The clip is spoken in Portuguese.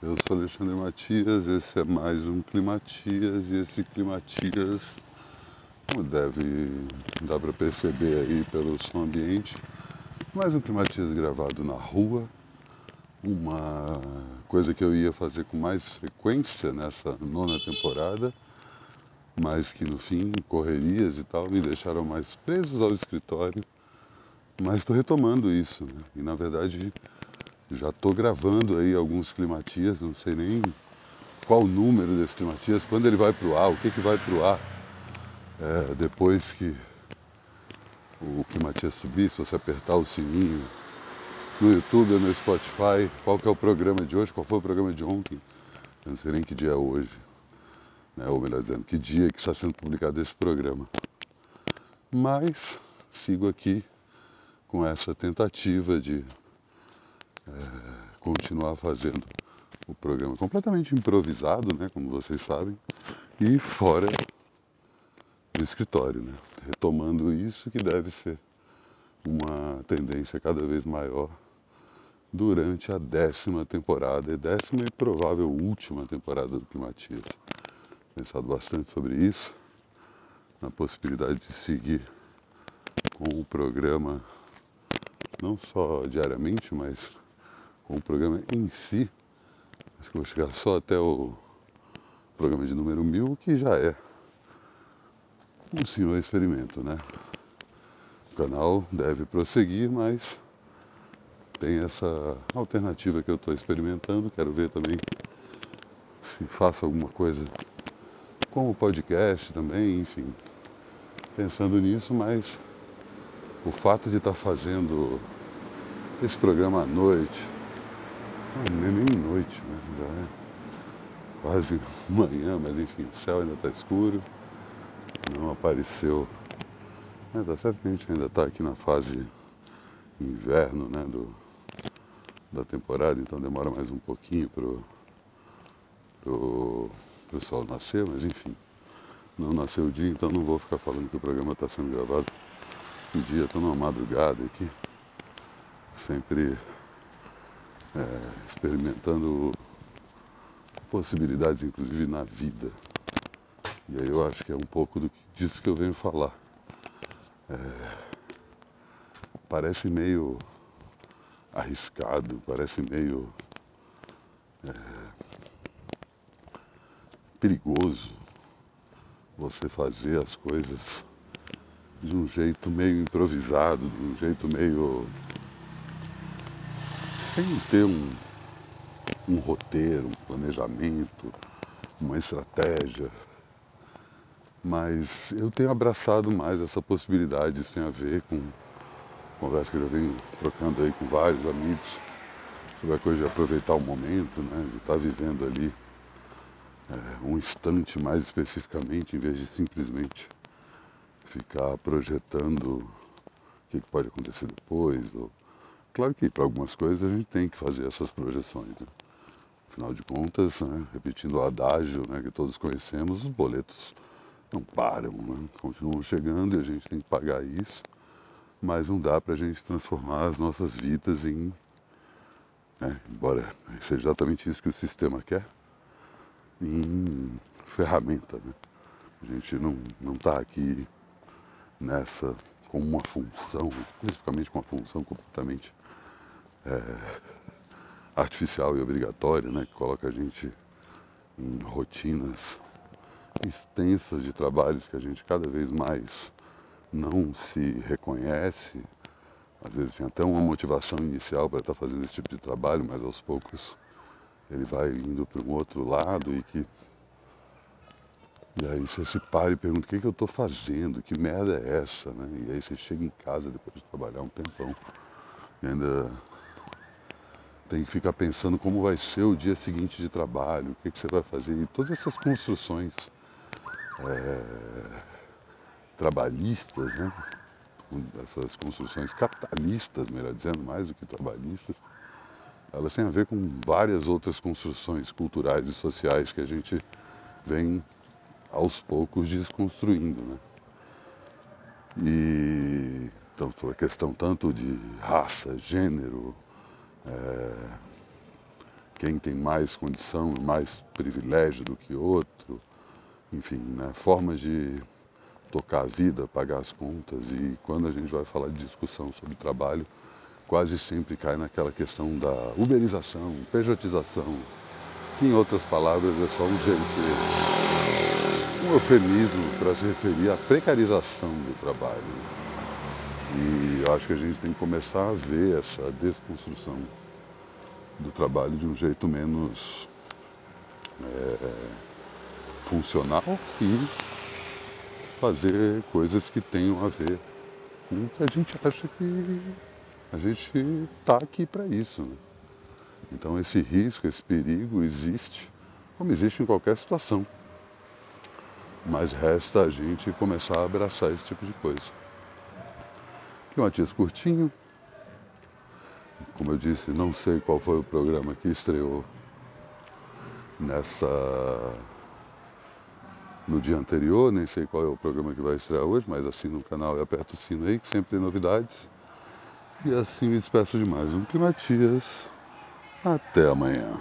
Eu sou Alexandre Matias, esse é mais um Climatias e esse Climatias, como deve dar para perceber aí pelo som ambiente, mais um Climatias gravado na rua, uma coisa que eu ia fazer com mais frequência nessa nona temporada, mas que no fim, correrias e tal, me deixaram mais presos ao escritório, mas estou retomando isso, né? e na verdade já estou gravando aí alguns climatias, não sei nem qual o número desses climatias, quando ele vai para o ar, o que, que vai para o ar é, depois que o climatias subir, se você apertar o sininho no YouTube ou no Spotify, qual que é o programa de hoje, qual foi o programa de ontem, eu não sei nem que dia é hoje, né? ou melhor dizendo, que dia que está sendo publicado esse programa. Mas sigo aqui com essa tentativa de é, continuar fazendo o programa completamente improvisado, né, como vocês sabem, e fora do escritório, né, retomando isso que deve ser uma tendência cada vez maior durante a décima temporada, décima e provável última temporada do Climatias. Pensado bastante sobre isso, na possibilidade de seguir com o programa não só diariamente, mas com o programa em si. Acho que vou chegar só até o programa de número mil, que já é um senhor experimento, né? O canal deve prosseguir, mas tem essa alternativa que eu estou experimentando. Quero ver também se faço alguma coisa com o podcast também, enfim. Pensando nisso, mas o fato de estar tá fazendo esse programa à noite, é nem noite, né? já é quase manhã, mas enfim, o céu ainda está escuro, não apareceu. É, tá certo que a gente ainda está aqui na fase inverno né, do, da temporada, então demora mais um pouquinho pro, pro, pro sol nascer, mas enfim, não nasceu o dia, então não vou ficar falando que o programa está sendo gravado de dia, estou numa madrugada aqui, sempre é, experimentando possibilidades, inclusive na vida. E aí eu acho que é um pouco do, disso que eu venho falar. É, parece meio arriscado, parece meio é, perigoso você fazer as coisas de um jeito meio improvisado, de um jeito meio sem ter um, um roteiro, um planejamento, uma estratégia. Mas eu tenho abraçado mais essa possibilidade, isso tem a ver com conversa que eu já venho trocando aí com vários amigos sobre a coisa de aproveitar o momento, né, de estar vivendo ali é, um instante mais especificamente, em vez de simplesmente ficar projetando o que, pode acontecer depois, ou Claro que para algumas coisas a gente tem que fazer essas projeções. Né? Afinal de contas, né, repetindo o adágio né, que todos conhecemos, os boletos não param, né? continuam chegando e a gente tem que pagar isso, mas não dá para a gente transformar as nossas vidas em. Né, embora seja exatamente isso que o sistema quer, em ferramenta. Né? A gente não está aqui nessa com uma função, especificamente com uma função completamente é, artificial e obrigatória, né, que coloca a gente em rotinas extensas de trabalhos que a gente cada vez mais não se reconhece. Às vezes tem até uma motivação inicial para estar fazendo esse tipo de trabalho, mas aos poucos ele vai indo para um outro lado e que e aí você se para e pergunta o que, que eu estou fazendo, que merda é essa, né? E aí você chega em casa depois de trabalhar um tempão e ainda tem que ficar pensando como vai ser o dia seguinte de trabalho, o que, que você vai fazer. E todas essas construções é, trabalhistas, né? essas construções capitalistas, melhor dizendo, mais do que trabalhistas, elas têm a ver com várias outras construções culturais e sociais que a gente vem aos poucos desconstruindo. Né? E então, a questão tanto de raça, gênero, é, quem tem mais condição, mais privilégio do que outro, enfim, né, formas de tocar a vida, pagar as contas. E quando a gente vai falar de discussão sobre trabalho, quase sempre cai naquela questão da uberização, pejotização, que em outras palavras é só um jeito, eufemismo para se referir à precarização do trabalho. E acho que a gente tem que começar a ver essa desconstrução do trabalho de um jeito menos é, funcional e fazer coisas que tenham a ver com o que a gente acha que a gente está aqui para isso. Né? Então esse risco, esse perigo existe, como existe em qualquer situação. Mas resta a gente começar a abraçar esse tipo de coisa. Matias curtinho. Como eu disse, não sei qual foi o programa que estreou nessa no dia anterior, nem sei qual é o programa que vai estrear hoje, mas assina o canal e aperta o sino aí, que sempre tem novidades. E assim me despeço de mais um Climatias. Até amanhã.